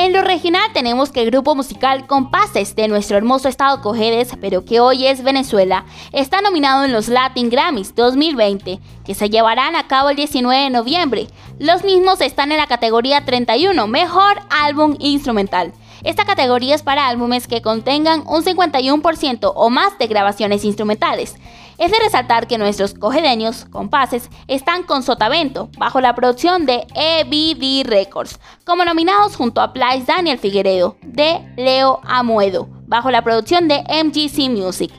En lo regional tenemos que el grupo musical Compases de nuestro hermoso estado Cojedes, pero que hoy es Venezuela, está nominado en los Latin Grammys 2020, que se llevarán a cabo el 19 de noviembre. Los mismos están en la categoría 31, Mejor Álbum Instrumental. Esta categoría es para álbumes que contengan un 51% o más de grabaciones instrumentales. Es de resaltar que nuestros cogedeños, compases, están con Sotavento, bajo la producción de EBD Records, como nominados junto a Place Daniel Figueredo, de Leo Amuedo, bajo la producción de MGC Music.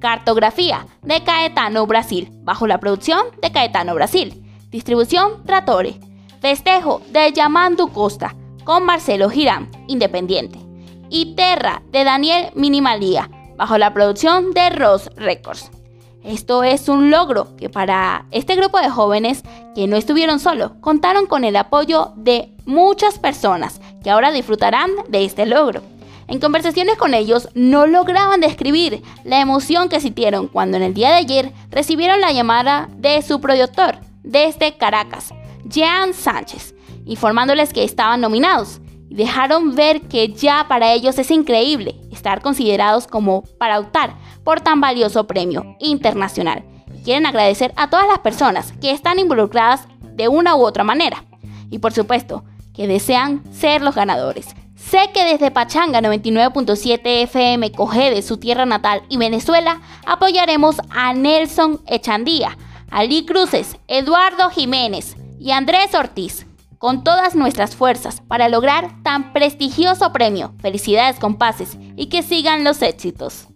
Cartografía, de Caetano Brasil, bajo la producción de Caetano Brasil. Distribución Tratore. Festejo, de Yamandu Costa, con Marcelo Girán, independiente, y Terra de Daniel Minimalía, bajo la producción de Ross Records. Esto es un logro que para este grupo de jóvenes que no estuvieron solos, contaron con el apoyo de muchas personas que ahora disfrutarán de este logro. En conversaciones con ellos no lograban describir la emoción que sintieron cuando en el día de ayer recibieron la llamada de su productor desde Caracas, Jean Sánchez, informándoles que estaban nominados. Y dejaron ver que ya para ellos es increíble estar considerados como para optar por tan valioso premio internacional. quieren agradecer a todas las personas que están involucradas de una u otra manera. Y por supuesto, que desean ser los ganadores. Sé que desde Pachanga 99.7 FM Coge de su tierra natal y Venezuela apoyaremos a Nelson Echandía, Ali Cruces, Eduardo Jiménez y Andrés Ortiz con todas nuestras fuerzas para lograr tan prestigioso premio. Felicidades compases y que sigan los éxitos.